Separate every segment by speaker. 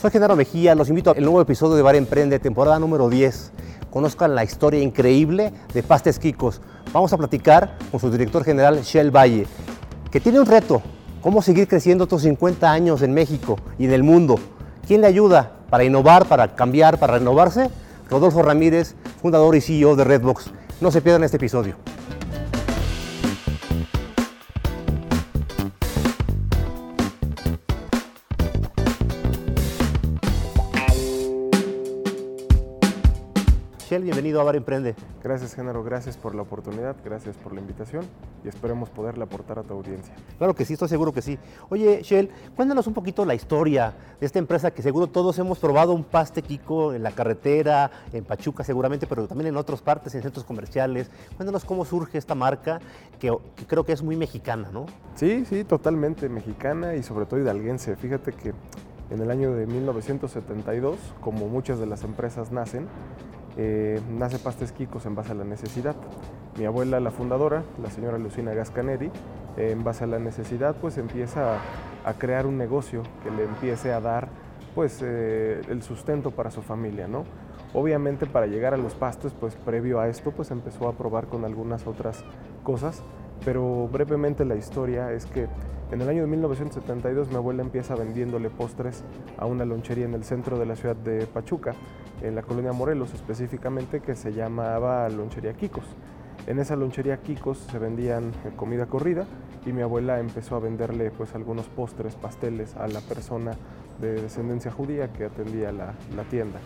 Speaker 1: Soy Genaro Mejía, los invito al nuevo episodio de Bar Emprende, temporada número 10. Conozcan la historia increíble de Pastes Quicos. Vamos a platicar con su director general, Shell Valle, que tiene un reto, cómo seguir creciendo otros 50 años en México y en el mundo. ¿Quién le ayuda para innovar, para cambiar, para renovarse? Rodolfo Ramírez, fundador y CEO de Redbox. No se pierdan este episodio. Bienvenido a Bar Emprende.
Speaker 2: Gracias, Género. Gracias por la oportunidad, gracias por la invitación y esperemos poderle aportar a tu audiencia.
Speaker 1: Claro que sí, estoy seguro que sí. Oye, Shell, cuéntanos un poquito la historia de esta empresa que seguro todos hemos probado un paste Kiko en la carretera, en Pachuca seguramente, pero también en otras partes, en centros comerciales. Cuéntanos cómo surge esta marca que, que creo que es muy mexicana, ¿no?
Speaker 2: Sí, sí, totalmente mexicana y sobre todo hidalguense. Fíjate que en el año de 1972, como muchas de las empresas nacen, eh, nace Pastes Quicos en base a la necesidad. Mi abuela, la fundadora, la señora Lucina Gascaneri, en base a la necesidad, pues empieza a, crear un negocio que le empiece a dar pues eh, el sustento para su familia, ¿no? Obviamente para llegar a los pastos, pues previo a esto, pues empezó a probar con algunas otras cosas, pero brevemente la historia es que en el año de 1972 mi abuela empieza vendiéndole postres a una lonchería en el centro de la ciudad de Pachuca, en la colonia Morelos específicamente, que se llamaba Lonchería Kikos. En esa lonchería Kikos se vendían eh, comida corrida y mi abuela empezó a venderle pues algunos postres, pasteles a la persona de descendencia judía que atendía la, tienda.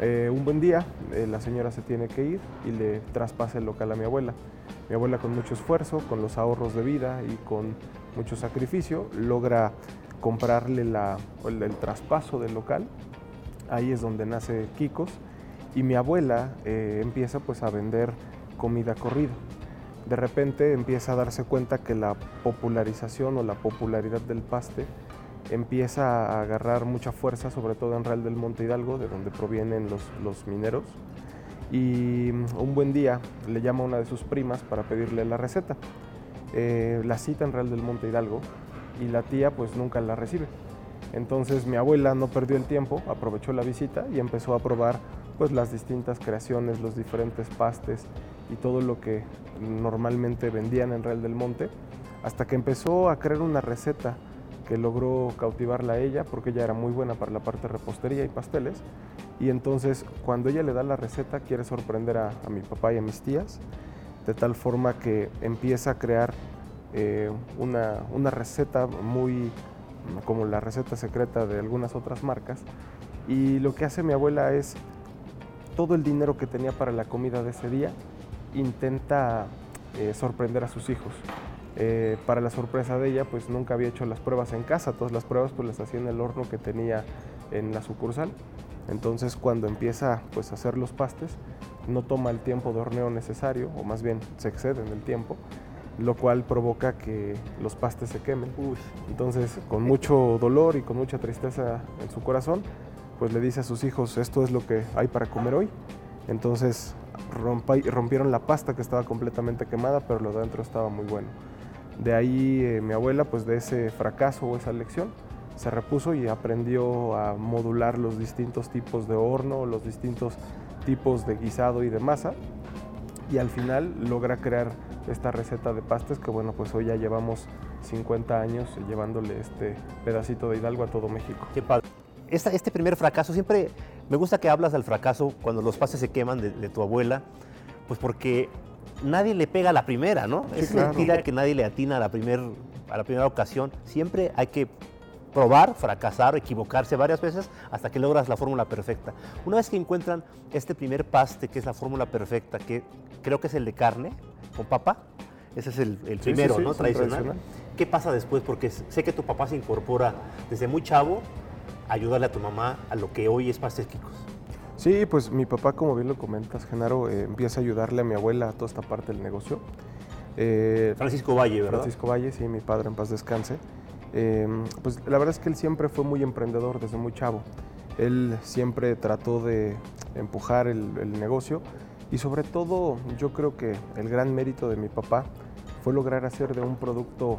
Speaker 2: Eh, un buen día eh, la señora se tiene que ir y le traspasa el local a mi abuela. Mi abuela con mucho esfuerzo, con los ahorros de vida y con mucho sacrificio, logra comprarle el, traspaso del local. Ahí es donde nace Kikos. Y mi abuela eh, empieza pues a vender comida corrida. De repente empieza a darse cuenta que la popularización o la popularidad del paste empieza a agarrar mucha fuerza, sobre todo en Real del Monte Hidalgo, de donde provienen los, los mineros. Y un buen día le llama una de sus primas para pedirle la receta. Eh, la cita en Real del Monte Hidalgo y la tía pues nunca la recibe. Entonces mi abuela no perdió el tiempo, aprovechó la visita y empezó a probar pues las distintas creaciones, los diferentes pastes y todo lo que normalmente vendían en Real del Monte, hasta que empezó a crear una receta que logró cautivarla a ella porque ella era muy buena para la parte de repostería y pasteles y entonces cuando ella le da la receta quiere sorprender a mi papá y a mis tías de tal forma que empieza a crear eh, una, receta muy como la receta secreta de algunas otras marcas. Y lo que hace mi abuela es todo el dinero que tenía para la comida de ese día, intenta eh, sorprender a sus hijos. Eh, para la sorpresa de ella, pues nunca había hecho las pruebas en casa, todas las pruebas pues las hacía en el horno que tenía en la sucursal. Entonces cuando empieza pues a hacer los pastes, no toma el tiempo de horneo necesario, o más bien se excede en el tiempo, lo cual provoca que los pastes se quemen. Entonces, con mucho dolor y con mucha tristeza en su corazón, pues le dice a sus hijos, esto es lo que hay para comer hoy. Entonces rompieron la pasta que estaba completamente quemada, pero lo de adentro estaba muy bueno. De ahí eh, mi abuela, pues de ese fracaso o esa lección, se repuso y aprendió a modular los distintos tipos de horno, los distintos tipos de guisado y de masa y al final logra crear esta receta de pastes que bueno pues hoy ya llevamos 50 años llevándole este pedacito de Hidalgo a todo México.
Speaker 1: Qué padre. este primer fracaso, siempre me gusta que hablas del fracaso cuando los pastes se queman de, tu abuela, pues porque nadie le pega a la primera, ¿no? es mentira que nadie le atina a la, primer, a la primera ocasión. Siempre hay que probar, fracasar, equivocarse varias veces hasta que logras la fórmula perfecta. Una vez que encuentran este primer paste, que es la fórmula perfecta, que creo que es el de carne con papa, ese es el, primero, ¿no? Tradicional. ¿Qué pasa después? Porque sé que tu papá se incorpora desde muy chavo a ayudarle a tu mamá a lo que hoy es pastes Kikos.
Speaker 2: Sí, pues mi papá, como bien lo comentas, Genaro, eh, empieza a ayudarle a mi abuela a toda esta parte del negocio.
Speaker 1: Eh, Francisco Valle, ¿verdad?
Speaker 2: Francisco Valle, sí, mi padre en paz descanse. Em, pues la verdad es que él siempre fue muy emprendedor desde muy chavo. Él siempre trató de empujar el, negocio y sobre todo yo creo que el gran mérito de mi papá fue lograr hacer de un producto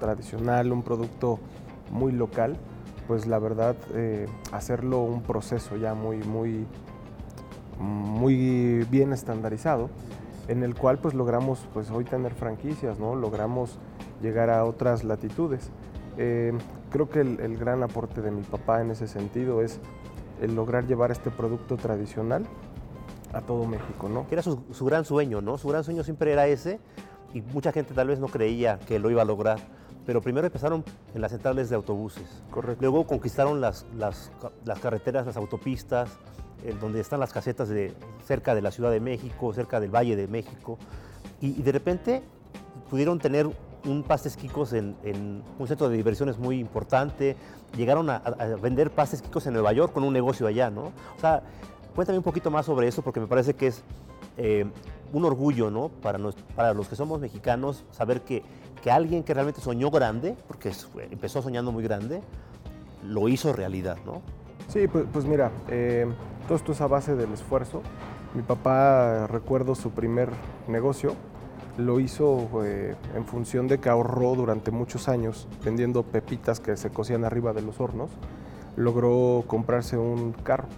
Speaker 2: tradicional, un producto muy local, pues la verdad, eh, hacerlo un proceso ya muy, muy, muy bien estandarizado, en el cual pues logramos pues hoy tener franquicias, ¿no? Logramos llegar a otras latitudes. Eh, creo que el, gran aporte de mi papá en ese sentido es el lograr llevar este producto tradicional a todo México, ¿no?
Speaker 1: era su, su, gran sueño, ¿no? Su gran sueño siempre era ese y mucha gente tal vez no creía que lo iba a lograr. Pero primero empezaron en las centrales de autobuses.
Speaker 2: Correcto.
Speaker 1: Luego conquistaron las, las, las carreteras, las autopistas, donde están las casetas de, cerca de la Ciudad de México, cerca del Valle de México. Y, de repente pudieron tener un pastes quicos en, un centro de diversiones muy importante. Llegaron a, vender pastes quicos en Nueva York con un negocio allá, ¿no? O sea, cuéntame un poquito más sobre eso porque me parece que es eh, un orgullo, ¿no? Para, para los que somos mexicanos, saber que, que alguien que realmente soñó grande, porque empezó soñando muy grande, lo hizo realidad, ¿no?
Speaker 2: Sí, pues, pues mira, eh, todo esto es a base del esfuerzo. Mi papá, recuerdo su primer negocio, lo hizo eh, en función de que ahorró durante muchos años vendiendo pepitas que se cocían arriba de los hornos. Logró comprarse un carro.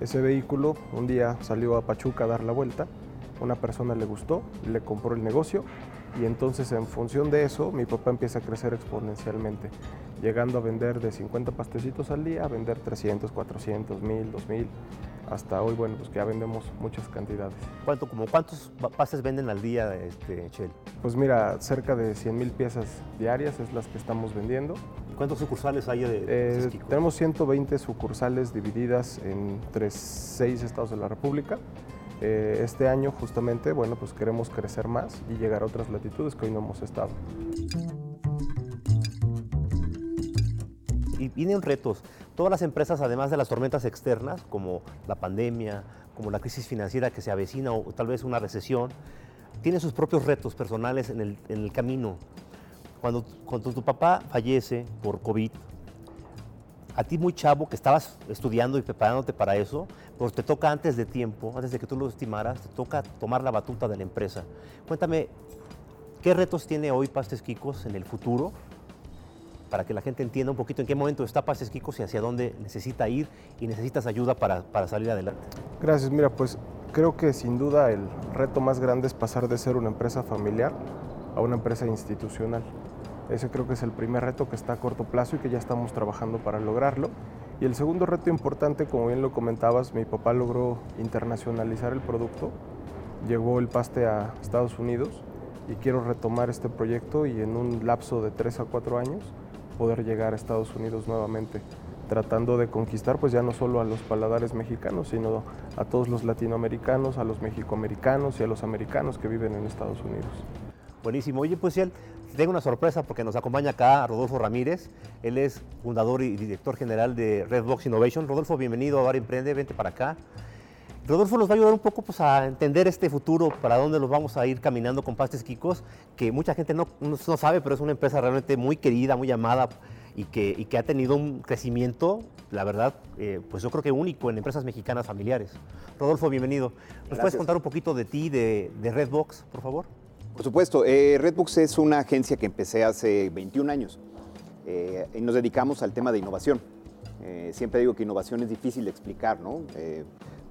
Speaker 2: Ese vehículo un día salió a Pachuca a dar la vuelta. Una persona le gustó, le compró el negocio y entonces en función de eso mi papá empieza a crecer exponencialmente, llegando a vender de 50 pastecitos al día a vender 300, 400, 1000, 2000, hasta hoy, bueno, pues que ya vendemos muchas cantidades.
Speaker 1: ¿Cuánto, como ¿Cuántos pastes venden al día, este, Chel?
Speaker 2: Pues mira, cerca de 100 mil piezas diarias es las que estamos vendiendo.
Speaker 1: ¿Cuántos sucursales hay de,
Speaker 2: eh, Tenemos 120 sucursales divididas entre seis estados de la República. Eh, este año justamente, bueno, pues queremos crecer más y llegar a otras latitudes que hoy no hemos estado.
Speaker 1: Y vienen retos. Todas las empresas, además de las tormentas externas, como la pandemia, como la crisis financiera que se avecina o tal vez una recesión, tienen sus propios retos personales en el, camino. Cuando, cuando tu papá fallece por COVID, a ti muy chavo que estabas estudiando y preparándote para eso, pues te toca antes de tiempo, antes de que tú lo estimaras, te toca tomar la batuta de la empresa. Cuéntame, ¿qué retos tiene hoy Pastes Quicos en el futuro? Para que la gente entienda un poquito en qué momento está Pastes Quicos y hacia dónde necesita ir y necesitas ayuda para, para salir adelante.
Speaker 2: Gracias, mira, pues creo que sin duda el reto más grande es pasar de ser una empresa familiar a una empresa institucional. Ese creo que es el primer reto que está a corto plazo y que ya estamos trabajando para lograrlo. Y el segundo reto importante, como bien lo comentabas, mi papá logró internacionalizar el producto, llegó el paste a Estados Unidos y quiero retomar este proyecto y en un lapso de tres a cuatro años poder llegar a Estados Unidos nuevamente, tratando de conquistar pues ya no solo a los paladares mexicanos, sino a todos los latinoamericanos, a los mexicoamericanos y a los americanos que viven en Estados Unidos.
Speaker 1: Buenísimo. Oye, pues tengo una sorpresa porque nos acompaña acá Rodolfo Ramírez. Él es fundador y director general de Redbox Innovation. Rodolfo, bienvenido a Bar Emprende, vente para acá. Rodolfo nos va a ayudar un poco pues, a entender este futuro, para dónde nos vamos a ir caminando con Pastes Quicos, que mucha gente no, no, sabe, pero es una empresa realmente muy querida, muy amada y que, y que ha tenido un crecimiento, la verdad, eh, pues yo creo que único en empresas mexicanas familiares. Rodolfo, bienvenido. ¿Nos puedes contar un poquito de ti, de, de Redbox, por favor?
Speaker 3: Por supuesto, eh, Redbox es una agencia que empecé hace 21 años eh, y nos dedicamos al tema de innovación. Eh, siempre digo que innovación es difícil de explicar, ¿no?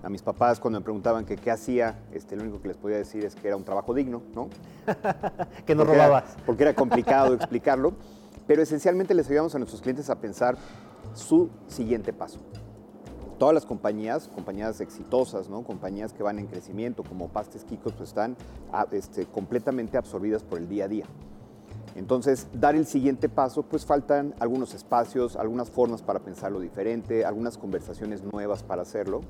Speaker 3: a mis papás cuando me preguntaban que qué hacía, este, lo único que les podía decir es que era un trabajo digno, ¿no?
Speaker 1: que no robabas.
Speaker 3: porque era complicado explicarlo, pero esencialmente les ayudamos a nuestros clientes a pensar su siguiente paso todas las compañías, compañías exitosas, ¿no? compañías que van en crecimiento, como Pastes Kikos, pues están ah, este, completamente absorbidas por el día a día. Entonces, dar el siguiente paso, pues faltan algunos espacios, algunas formas para pensarlo diferente, algunas conversaciones nuevas para hacerlo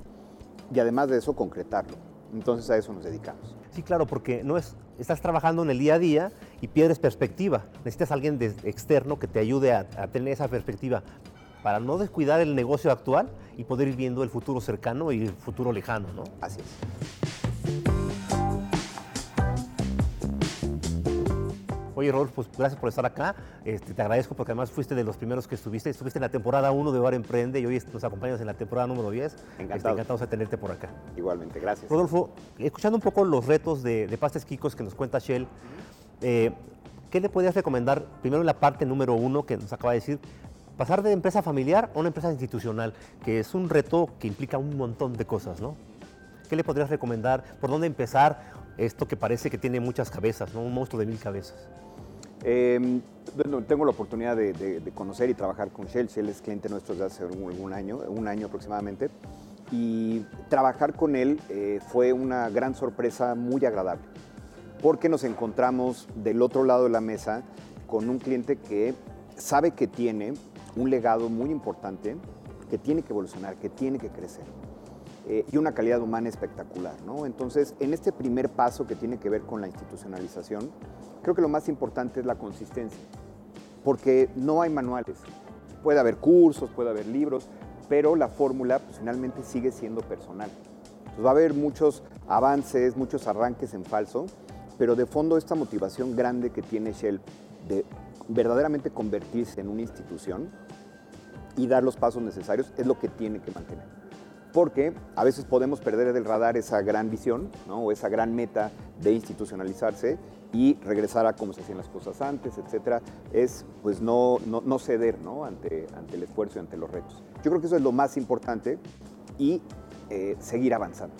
Speaker 3: y además de eso, concretarlo. Entonces a eso nos dedicamos.
Speaker 1: Sí, claro, porque no es, estás trabajando en el día a día y pierdes perspectiva. Necesitas alguien de, externo que te ayude a tener esa perspectiva para no descuidar el negocio actual y poder ir viendo el futuro cercano y el futuro lejano, ¿no?
Speaker 3: Así es.
Speaker 1: Oye, Rodolfo, pues gracias por estar acá. Este, te agradezco porque además fuiste de los primeros que estuviste. Estuviste en la temporada 1 de Bar Emprende y hoy nos acompañas en la temporada número 10.
Speaker 3: Encantado.
Speaker 1: encantados de tenerte por acá.
Speaker 3: Igualmente, gracias.
Speaker 1: Rodolfo, escuchando un poco los retos de, Pastes Kikos que nos cuenta Shell, eh, ¿qué le podrías recomendar primero en la parte número uno que nos acaba de decir? Pasar de empresa familiar a una empresa institucional, que es un reto que implica un montón de cosas, ¿no? ¿Qué le podrías recomendar? ¿Por dónde empezar esto que parece que tiene muchas cabezas, ¿no? Un monstruo de mil cabezas.
Speaker 3: Em, tengo la oportunidad de, conocer y trabajar con Shell. Shell es cliente nuestro desde hace algún, año, un año aproximadamente. Y trabajar con él eh, fue una gran sorpresa muy agradable, porque nos encontramos del otro lado de la mesa con un cliente que sabe que tiene un legado muy importante, que tiene que evolucionar, que tiene que crecer. Eh, y una calidad humana espectacular. ¿no? Entonces, en este primer paso que tiene que ver con la institucionalización, creo que lo más importante es la consistencia, porque no hay manuales. Puede haber cursos, puede haber libros, pero la fórmula pues, finalmente sigue siendo personal. Entonces, va a haber muchos avances, muchos arranques en falso, pero de fondo esta motivación grande que tiene Shell de verdaderamente convertirse en una institución y dar los pasos necesarios es lo que tiene que mantener porque a veces podemos perder del radar esa gran visión o esa gran meta de institucionalizarse y regresar a cómo se hacían las cosas antes, etcétera, es pues no, no, ceder ¿no? Ante, ante el esfuerzo y ante los retos. Yo creo que eso es lo más importante y eh, seguir avanzando.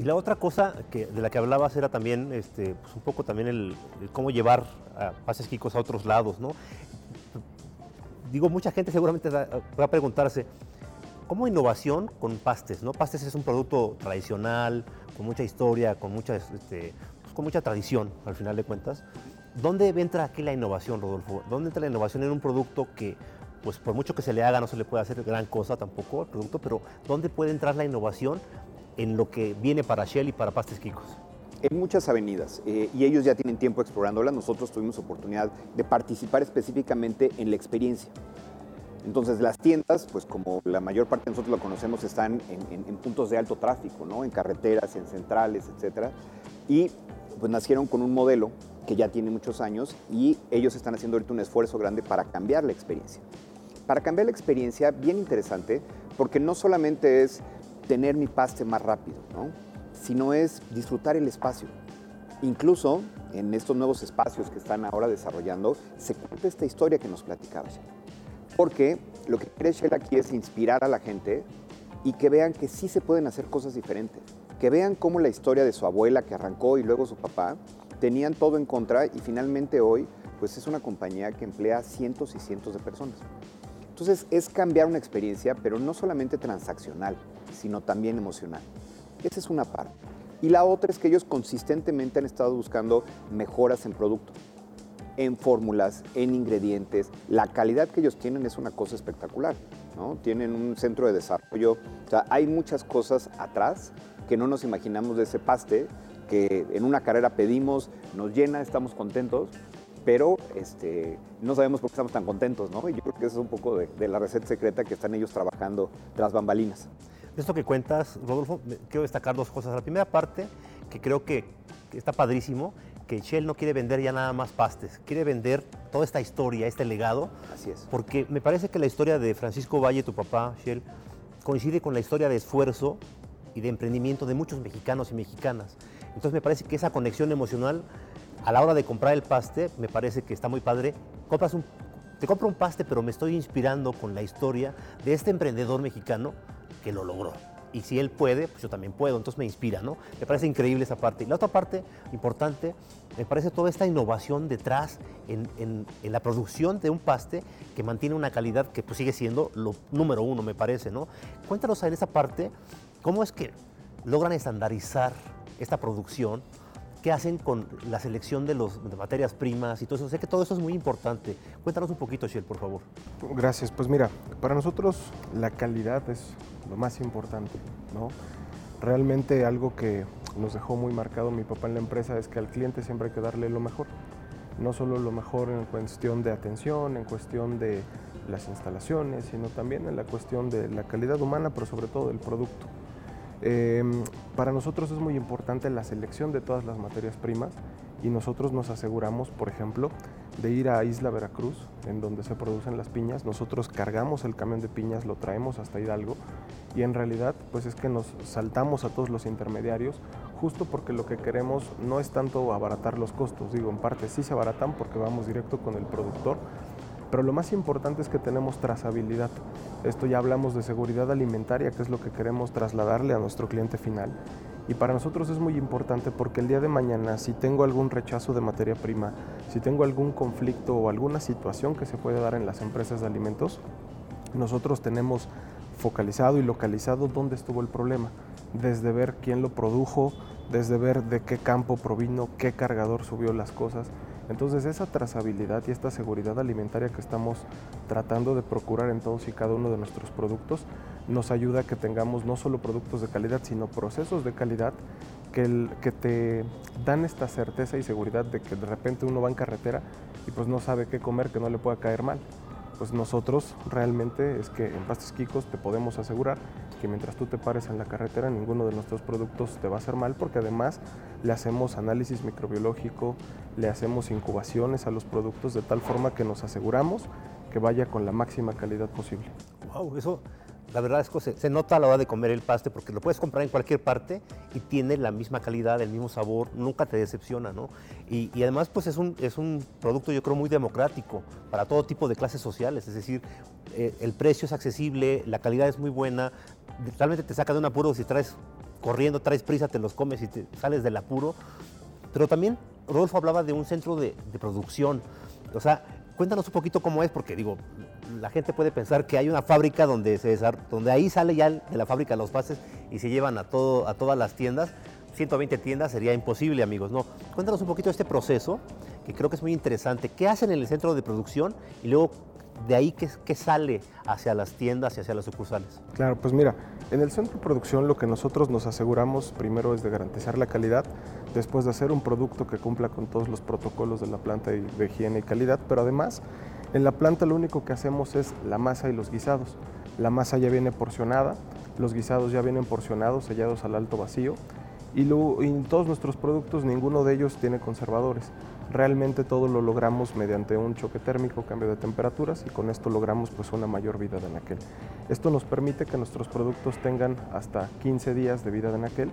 Speaker 1: Y la otra cosa que, de la que hablabas era también este, pues un poco también el, cómo llevar a pases Kikos a otros lados, ¿no? Digo, mucha gente seguramente va a preguntarse, ¿Cómo innovación con pastes, ¿no? Pastes es un producto tradicional, con mucha historia, con mucha, este, pues, con mucha tradición, al final de cuentas. ¿Dónde entra aquí la innovación, Rodolfo? ¿Dónde entra la innovación en un producto que, pues por mucho que se le haga, no se le puede hacer gran cosa tampoco al producto, pero ¿dónde puede entrar la innovación en lo que viene para Shell y para Pastes Kikos?
Speaker 3: En muchas avenidas, eh, y ellos ya tienen tiempo explorándolas, nosotros tuvimos oportunidad de participar específicamente en la experiencia. Entonces las tiendas, pues como la mayor parte de nosotros lo conocemos, están en, puntos de alto tráfico, ¿no? en carreteras, en centrales, etc. Y pues nacieron con un modelo que ya tiene muchos años y ellos están haciendo ahorita un esfuerzo grande para cambiar la experiencia. Para cambiar la experiencia, bien interesante, porque no solamente es tener mi paste más rápido, ¿no? sino es disfrutar el espacio. Incluso en estos nuevos espacios que están ahora desarrollando, se cuenta esta historia que nos platicabas. Porque lo que quiere Shell aquí es inspirar a la gente y que vean que sí se pueden hacer cosas diferentes. Que vean cómo la historia de su abuela que arrancó y luego su papá tenían todo en contra y finalmente hoy pues es una compañía que emplea cientos y cientos de personas. Entonces es cambiar una experiencia, pero no solamente transaccional, sino también emocional. Esa es una parte. Y la otra es que ellos consistentemente han estado buscando mejoras en producto en fórmulas, en ingredientes. La calidad que ellos tienen es una cosa espectacular. ¿no? Tienen un centro de desarrollo. Hay muchas cosas atrás que no nos imaginamos de ese paste, que en una carrera pedimos, nos llena, estamos contentos, pero este, no sabemos por qué estamos tan contentos, ¿no? Y yo creo que eso es un poco de, de la receta secreta que están ellos trabajando tras bambalinas.
Speaker 1: De esto que cuentas, Rodolfo, quiero destacar dos cosas. La primera parte, que creo que está padrísimo, que Shell no quiere vender ya nada más pastes, quiere vender toda esta historia, este legado.
Speaker 3: Así es.
Speaker 1: Porque me parece que la historia de Francisco Valle, tu papá, Shell, coincide con la historia de esfuerzo y de emprendimiento de muchos mexicanos y mexicanas. Entonces me parece que esa conexión emocional a la hora de comprar el paste, me parece que está muy padre. Compras un, te compro un paste, pero me estoy inspirando con la historia de este emprendedor mexicano que lo logró y si él puede, pues yo también puedo, entonces me inspira, ¿no? Me parece increíble esa parte. Y la otra parte importante, me parece toda esta innovación detrás en, la producción de un paste que mantiene una calidad que pues, sigue siendo lo número uno, me parece, ¿no? Cuéntanos en esa parte, ¿cómo es que logran estandarizar esta producción? ¿Qué hacen con la selección de, las materias primas y todo eso? Sé que todo eso es muy importante. Cuéntanos un poquito, Shell, por favor.
Speaker 2: Gracias. Pues mira, para nosotros la calidad es lo más importante, ¿no? Realmente algo que nos dejó muy marcado mi papá en la empresa es que al cliente siempre hay que darle lo mejor. No solo lo mejor en cuestión de atención, en cuestión de las instalaciones, sino también en la cuestión de la calidad humana, pero sobre todo del producto. Em, para nosotros es muy importante la selección de todas las materias primas y nosotros nos aseguramos, por ejemplo, de ir a Isla Veracruz, en donde se producen las piñas. Nosotros cargamos el camión de piñas, lo traemos hasta Hidalgo y en realidad pues es que nos saltamos a todos los intermediarios justo porque lo que queremos no es tanto abaratar los costos, digo, en parte sí se abaratan porque vamos directo con el productor, Pero lo más importante es que tenemos trazabilidad. Esto ya hablamos de seguridad alimentaria, que es lo que queremos trasladarle a nuestro cliente final. Y para nosotros es muy importante porque el día de mañana, si tengo algún rechazo de materia prima, si tengo algún conflicto o alguna situación que se puede dar en las empresas de alimentos, nosotros tenemos focalizado y localizado dónde estuvo el problema, desde ver quién lo produjo, desde ver de qué campo provino, qué cargador subió las cosas. Entonces esa trazabilidad y esta seguridad alimentaria que estamos tratando de procurar en todos y cada uno de nuestros productos nos ayuda a que tengamos no solo productos de calidad, sino procesos de calidad que, que te dan esta certeza y seguridad de que de repente uno va en carretera y pues no sabe qué comer que no le pueda caer mal. Pues nosotros realmente es que en Pastes Quicos te podemos asegurar que mientras tú te pares en la carretera ninguno de nuestros productos te va a hacer mal porque además le hacemos análisis microbiológico, le hacemos incubaciones a los productos de tal forma que nos aseguramos que vaya con la máxima calidad posible.
Speaker 1: Wow, eso la verdad es que se, nota a la hora de comer el paste porque lo puedes comprar en cualquier parte y tiene la misma calidad, el mismo sabor, nunca te decepciona, ¿no? Y, además, pues es un, es un producto, yo creo, muy democrático para todo tipo de clases sociales, es decir, eh, el precio es accesible, la calidad es muy buena, realmente te saca de un apuro si traes corriendo, traes prisa, te los comes y te sales del apuro. Pero también Rodolfo hablaba de un centro de, de producción, o sea, cuéntanos un poquito cómo es, porque digo, la gente puede pensar que hay una fábrica donde, se donde ahí sale ya de la fábrica los pases y se llevan a, todo, a todas las tiendas. 120 tiendas sería imposible, amigos. No, cuéntanos un poquito de este proceso, que creo que es muy interesante. ¿Qué hacen en el centro de producción y luego de ahí qué, qué sale hacia las tiendas y hacia las sucursales?
Speaker 2: Claro, pues mira, en el centro de producción lo que nosotros nos aseguramos primero es de garantizar la calidad, después de hacer un producto que cumpla con todos los protocolos de la planta de higiene y calidad, pero además en la planta lo único que hacemos es la masa y los guisados. La masa ya viene porcionada, los guisados ya vienen porcionados, sellados al alto vacío y, en todos nuestros productos ninguno de ellos tiene conservadores. Realmente todo lo logramos mediante un choque térmico, cambio de temperaturas y con esto logramos pues una mayor vida de anaquel. Esto nos permite que nuestros productos tengan hasta 15 días de vida de anaquel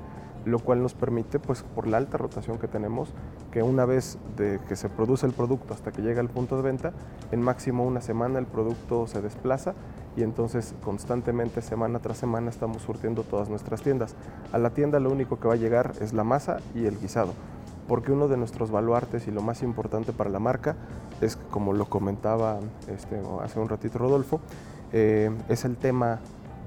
Speaker 2: lo cual nos permite, pues por la alta rotación que tenemos, que una vez de que se produce el producto hasta que llega al punto de venta, en máximo una semana el producto se desplaza y entonces constantemente, semana tras semana, estamos surtiendo todas nuestras tiendas. A la tienda lo único que va a llegar es la masa y el guisado, porque uno de nuestros baluartes y lo más importante para la marca es, como lo comentaba este, hace un ratito Rodolfo, eh, es el tema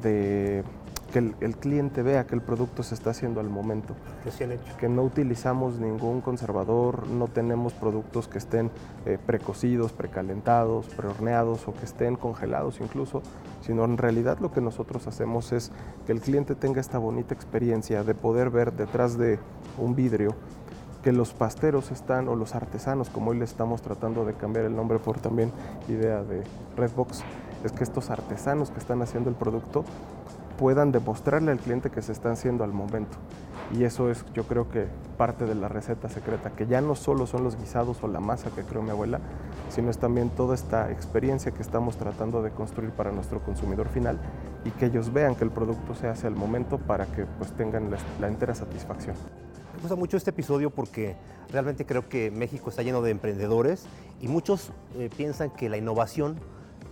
Speaker 2: de que el, cliente vea que el producto se está haciendo al momento.
Speaker 1: hecho.
Speaker 2: Que no utilizamos ningún conservador, no tenemos productos que estén eh, precocidos, precalentados, prehorneados o que estén congelados incluso, sino en realidad lo que nosotros hacemos es que el cliente tenga esta bonita experiencia de poder ver detrás de un vidrio que los pasteros están, o los artesanos, como hoy le estamos tratando de cambiar el nombre por también idea de Redbox, es que estos artesanos que están haciendo el producto puedan demostrarle al cliente que se están haciendo al momento. Y eso es, yo creo que parte de la receta secreta, que ya no solo son los guisados o la masa que creó mi abuela, sino es también toda esta experiencia que estamos tratando de construir para nuestro consumidor final y que ellos vean que el producto se hace al momento para que pues tengan la, entera satisfacción.
Speaker 1: Me gusta mucho este episodio porque realmente creo que México está lleno de emprendedores y muchos eh, piensan que la innovación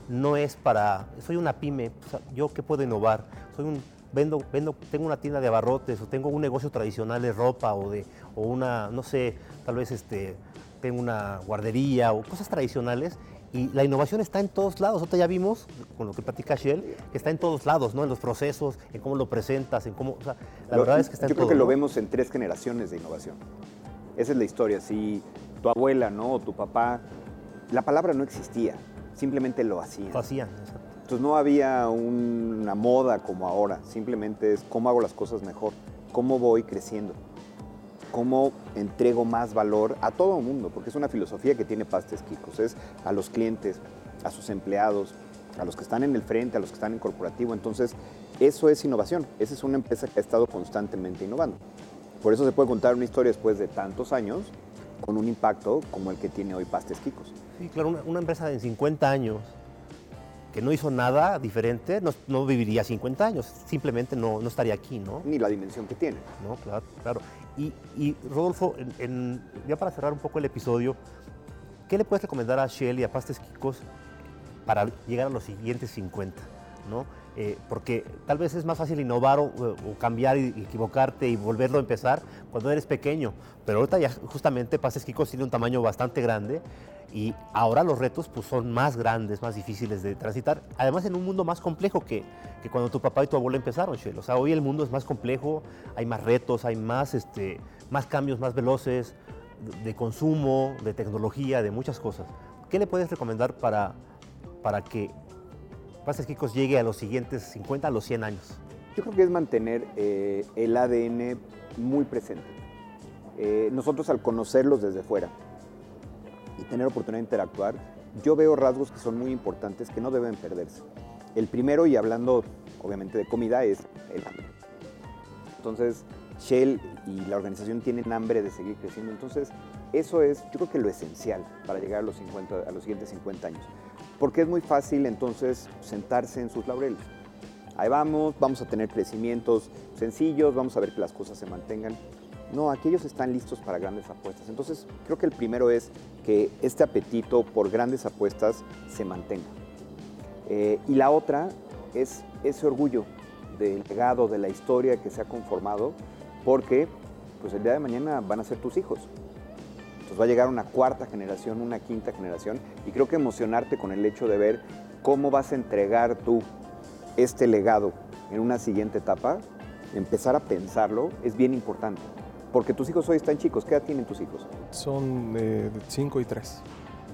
Speaker 1: no es para, soy una pyme, yo qué puedo innovar, soy un, vendo, vendo, tengo una tienda de abarrotes o tengo un negocio tradicional de ropa o de, o una, no sé, tal vez este, tengo una guardería o cosas tradicionales y la innovación está en todos lados. Ahorita ya vimos, con lo que platica Shell, que está en todos lados, ¿no? En los procesos, en cómo lo presentas, en cómo... O sea, la verdad es que está
Speaker 3: en. Yo creo que lo vemos en tres generaciones de innovación. Esa es la historia. Si tu abuela, ¿no? O tu papá, la palabra no existía simplemente lo hacían.
Speaker 1: Lo hacían,
Speaker 3: Entonces no había una moda como ahora, simplemente es cómo hago las cosas mejor, cómo voy creciendo, cómo entrego más valor a todo el mundo, porque es una filosofía que tiene Pastes Kikos, es a los clientes, a sus empleados, a los que están en el frente, a los que están en corporativo. Entonces, eso es innovación. Esa es una empresa que ha estado constantemente innovando. Por eso se puede contar una historia después de tantos años con un impacto como el que tiene hoy Pastes Kikos.
Speaker 1: Sí, claro, una, empresa de 50 años que no hizo nada diferente, no, viviría 50 años, simplemente no, no, estaría aquí, ¿no?
Speaker 3: Ni la dimensión que tiene.
Speaker 1: No, claro, claro. Y, y Rodolfo, ya para cerrar un poco el episodio, ¿qué le puedes recomendar a Shell y a Pastes Kikos para llegar a los siguientes 50, ¿no? Eh, porque tal vez es más fácil innovar o, cambiar y, equivocarte y volverlo a empezar cuando eres pequeño, pero ahorita ya justamente Pases Kikos tiene un tamaño bastante grande y ahora los retos pues, son más grandes, más difíciles de transitar, además en un mundo más complejo que, que cuando tu papá y tu abuelo empezaron, Shell. O sea, hoy el mundo es más complejo, hay más retos, hay más, este, más cambios más veloces de consumo, de tecnología, de muchas cosas. ¿Qué le puedes recomendar para, para que Pasas Kikos llegue a los siguientes 50, a los 100 años?
Speaker 3: Yo creo que es mantener eh, el ADN muy presente. Eh, nosotros al conocerlos desde fuera y tener oportunidad de interactuar, yo veo rasgos que son muy importantes que no deben perderse. El primero, y hablando obviamente de comida, es el hambre. Entonces, Shell y la organización tienen hambre de seguir creciendo. Entonces, eso es, yo creo que lo esencial para llegar a los, 50, a los siguientes 50 años. Porque es muy fácil entonces sentarse en sus laureles. Ahí vamos, vamos a tener crecimientos sencillos, vamos a ver que las cosas se mantengan. No, aquí ellos están listos para grandes apuestas. Entonces, creo que el primero es que este apetito por grandes apuestas se mantenga. Eh, y la otra es ese orgullo del legado, de la historia que se ha conformado, porque pues el día de mañana van a ser tus hijos. Entonces va a llegar una cuarta generación, una quinta generación, y creo que emocionarte con el hecho de ver cómo vas a entregar tú este legado en una siguiente etapa, empezar a pensarlo, es bien importante. Porque tus hijos hoy están chicos. ¿Qué edad tienen tus hijos?
Speaker 2: Son de 5 y 3.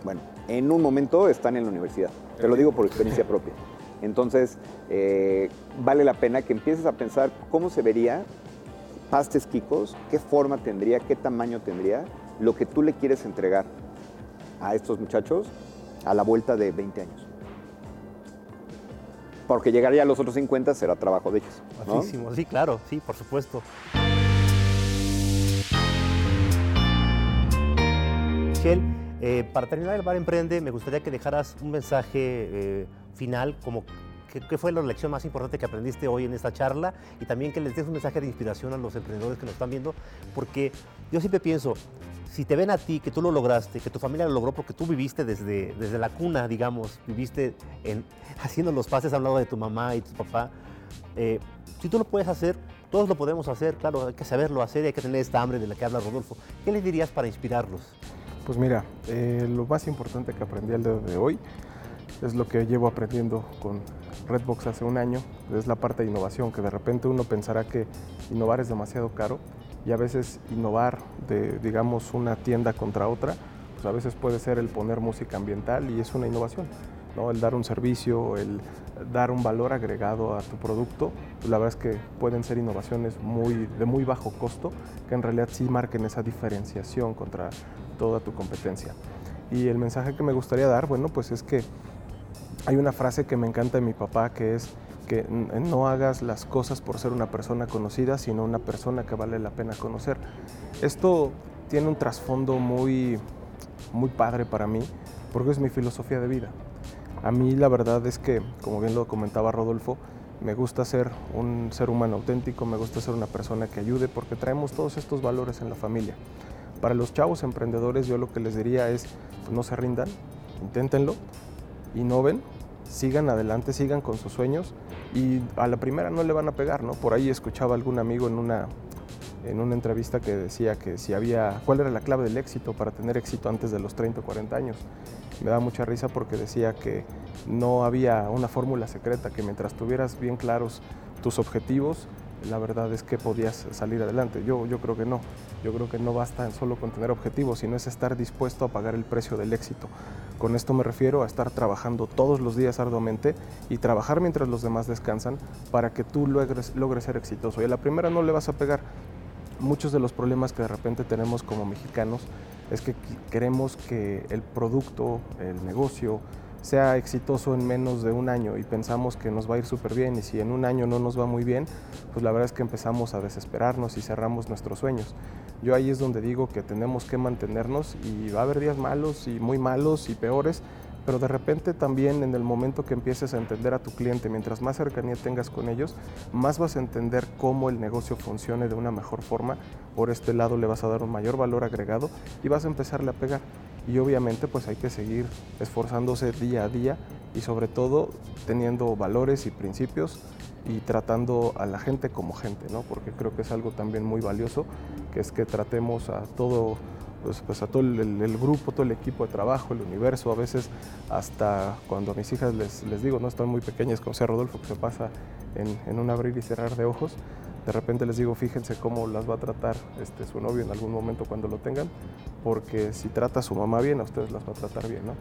Speaker 3: Bueno, en un momento están en la universidad. Te lo digo por experiencia propia. Entonces, eh, vale la pena que empieces a pensar cómo se vería pastes Kikos, qué forma tendría, qué tamaño tendría, lo que tú le quieres entregar a estos muchachos a la vuelta de 20 años. Porque llegar ya a los otros 50 será trabajo de ellos.
Speaker 1: Sí, claro, sí, por supuesto. Eh, para terminar el Bar Emprende, me gustaría que dejaras un mensaje eh, final, como qué, fue la lección más importante que aprendiste hoy en esta charla y también que les des un mensaje de inspiración a los emprendedores que nos están viendo, porque yo siempre pienso, si te ven a ti, que tú lo lograste, que tu familia lo logró porque tú viviste desde, desde la cuna, digamos, viviste en, haciendo los pases al lado de tu mamá y tu papá, eh, si tú lo puedes hacer, todos lo podemos hacer, claro, hay que saberlo hacer y hay que tener esta hambre de la que habla Rodolfo. ¿Qué les dirías para inspirarlos?
Speaker 2: Pues mira, eh, lo más importante que aprendí al día de hoy es lo que llevo aprendiendo con Redbox hace un año, es la parte de innovación, que de repente uno pensará que innovar es demasiado caro y a veces innovar de, digamos, una tienda contra otra, pues a veces puede ser el poner música ambiental y es una innovación. ¿no? El dar un servicio, el dar un valor agregado a tu producto, pues la verdad es que pueden ser innovaciones muy, de muy bajo costo que en realidad sí marquen esa diferenciación contra toda tu competencia. Y el mensaje que me gustaría dar, bueno, pues es que hay una frase que me encanta de mi papá que es que no hagas las cosas por ser una persona conocida, sino una persona que vale la pena conocer. Esto tiene un trasfondo muy, muy padre para mí, porque es mi filosofía de vida. A mí la verdad es que, como bien lo comentaba Rodolfo, me gusta ser un ser humano auténtico, me gusta ser una persona que ayude, porque traemos todos estos valores en la familia. Para los chavos emprendedores yo lo que les diría es, pues, no se rindan, inténtenlo, innoven, sigan adelante, sigan con sus sueños y a la primera no le van a pegar, ¿no? Por ahí escuchaba algún amigo en una, en una entrevista que decía que si había, cuál era la clave del éxito para tener éxito antes de los 30 o 40 años. Me da mucha risa porque decía que no había una fórmula secreta, que mientras tuvieras bien claros tus objetivos, la verdad es que podías salir adelante. Yo, yo creo que no. Yo creo que no basta solo con tener objetivos, sino es estar dispuesto a pagar el precio del éxito. Con esto me refiero a estar trabajando todos los días arduamente y trabajar mientras los demás descansan para que tú logres, logres ser exitoso. Y a la primera no le vas a pegar. Muchos de los problemas que de repente tenemos como mexicanos es que queremos que el producto, el negocio, sea exitoso en menos de un año y pensamos que nos va a ir súper bien y si en un año no nos va muy bien, pues la verdad es que empezamos a desesperarnos y cerramos nuestros sueños. Yo ahí es donde digo que tenemos que mantenernos y va a haber días malos y muy malos y peores, pero de repente también en el momento que empieces a entender a tu cliente, mientras más cercanía tengas con ellos, más vas a entender cómo el negocio funcione de una mejor forma. Por este lado le vas a dar un mayor valor agregado y vas a empezarle a pegar y obviamente pues hay que seguir esforzándose día a día y sobre todo teniendo valores y principios y tratando a la gente como gente, ¿no? porque creo que es algo también muy valioso, que es que tratemos a todo, pues, pues a todo el, grupo, todo el equipo de trabajo, el universo, a veces hasta cuando a mis hijas les, les digo, no están muy pequeñas, como sea Rodolfo, que se pasa en, en un abrir y cerrar de ojos, de repente les digo, fíjense cómo las va a tratar este, su novio en algún momento cuando lo tengan, porque si trata a su mamá bien, a ustedes las va a tratar bien, ¿no?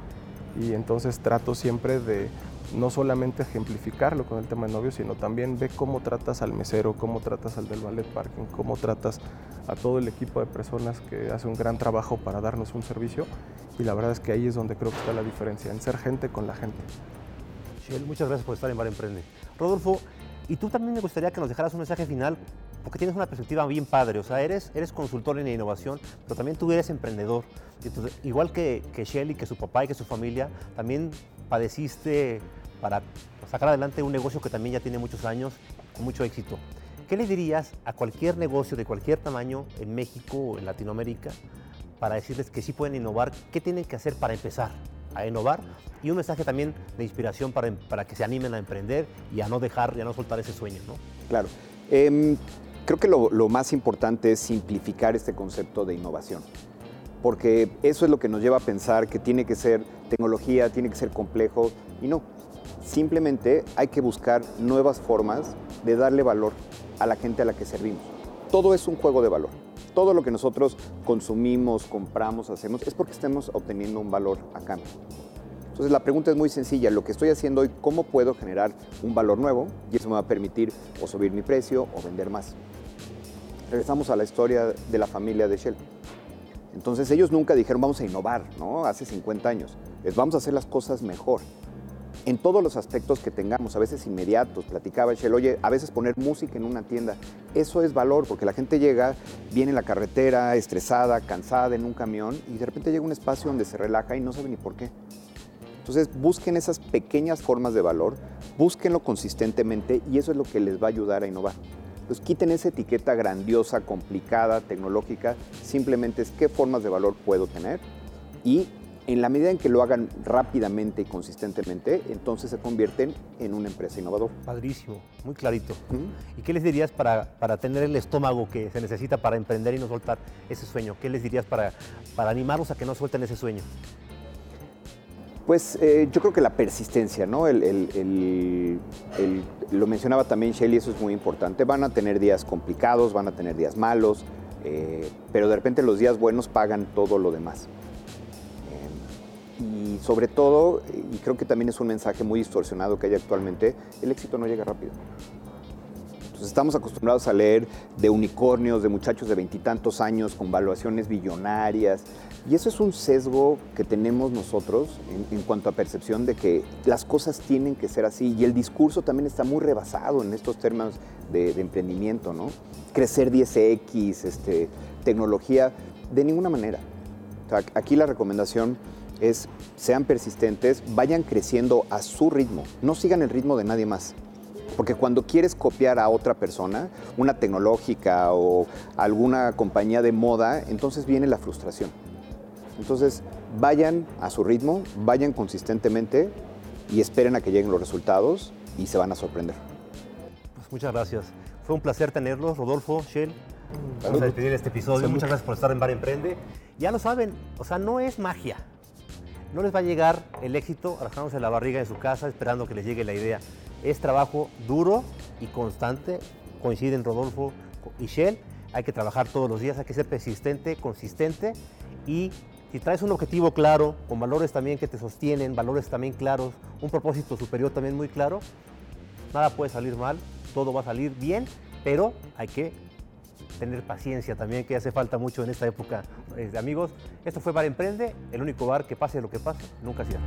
Speaker 2: Y entonces trato siempre de no solamente ejemplificarlo con el tema de novio, sino también ve cómo tratas al mesero, cómo tratas al del ballet parking, cómo tratas a todo el equipo de personas que hace un gran trabajo para darnos un servicio. Y la verdad es que ahí es donde creo que está la diferencia, en ser gente con la gente.
Speaker 1: Shell, muchas gracias por estar en Bar Emprende. Rodolfo, y tú también me gustaría que nos dejaras un mensaje final, porque tienes una perspectiva bien padre. O sea, eres, eres consultor en innovación, pero también tú eres emprendedor. igual que, que Shelly, que su papá y que su familia, también padeciste para sacar adelante un negocio que también ya tiene muchos años, con mucho éxito. ¿Qué le dirías a cualquier negocio de cualquier tamaño en México o en Latinoamérica para decirles que sí pueden innovar? ¿Qué tienen que hacer para empezar a innovar? Y un mensaje también de inspiración para, para que se animen a emprender y a no dejar y a no soltar ese sueño. ¿no?
Speaker 3: Claro. Em, creo que lo, lo más importante es simplificar este concepto de innovación porque eso es lo que nos lleva a pensar que tiene que ser tecnología, tiene que ser complejo, y no. Simplemente hay que buscar nuevas formas de darle valor a la gente a la que servimos. Todo es un juego de valor. Todo lo que nosotros consumimos, compramos, hacemos, es porque estamos obteniendo un valor a cambio. Entonces la pregunta es muy sencilla, lo que estoy haciendo hoy, ¿cómo puedo generar un valor nuevo? Y eso me va a permitir o subir mi precio o vender más. Regresamos a la historia de la familia de Shell. Entonces ellos nunca dijeron vamos a innovar, ¿no? Hace 50 años. Es vamos a hacer las cosas mejor en todos los aspectos que tengamos, a veces inmediatos. Platicaba Shell, oye, a veces poner música en una tienda, eso es valor, porque la gente llega, viene en la carretera, estresada, cansada, en un camión, y de repente llega un espacio donde se relaja y no sabe ni por qué. Entonces, busquen esas pequeñas formas de valor, búsquenlo consistentemente y eso es lo que les va a ayudar a innovar. Pues quiten esa etiqueta grandiosa, complicada, tecnológica, simplemente es qué formas de valor puedo tener y en la medida en que lo hagan rápidamente y consistentemente, entonces se convierten en una empresa innovadora.
Speaker 1: Padrísimo, muy clarito. ¿Y qué les dirías para, para, tener el estómago que se necesita para emprender y no soltar ese sueño? ¿Qué les dirías para, para animarlos a que no suelten ese sueño?
Speaker 3: Pues eh, yo creo que la persistencia, ¿no? Lo mencionaba también Shelly, eso es muy importante. Van a tener días complicados, van a tener días malos, eh, pero de repente los días buenos pagan todo lo demás y sobre todo, y creo que también es un mensaje muy distorsionado que hay actualmente, el éxito no llega rápido. Entonces estamos acostumbrados a leer de unicornios, de muchachos de veintitantos años con valuaciones billonarias, y eso es un sesgo que tenemos nosotros en, cuanto a percepción de que las cosas tienen que ser así, y el discurso también está muy rebasado en estos términos de, emprendimiento, ¿no? Crecer 10X, este, tecnología, de ninguna manera. aquí la recomendación es sean persistentes, vayan creciendo a su ritmo, no sigan el ritmo de nadie más. Porque cuando quieres copiar a otra persona, una tecnológica o alguna compañía de moda, entonces viene la frustración. Entonces, vayan a su ritmo, vayan consistentemente y esperen a que lleguen los resultados y se van a sorprender.
Speaker 1: Pues muchas gracias. Fue un placer tenerlos, Rodolfo, Shell. Vamos a despedir este episodio. Muchas gracias por estar en Bar Emprende. Ya lo saben, o sea, no es magia no les va a llegar el éxito arrastrándose la barriga en su casa esperando que les llegue la idea. Es trabajo duro y constante. Coinciden Rodolfo y Shell. Hay que trabajar todos los días, hay que ser persistente, consistente y si traes un objetivo claro, con valores también que te sostienen, valores también claros, un propósito superior también muy claro, nada puede salir mal, todo va a salir bien, pero hay que tener paciencia también, que hace falta mucho en esta época. Eh, amigos, esto fue Bar Emprende, el único bar que pase lo que pase, nunca cierra.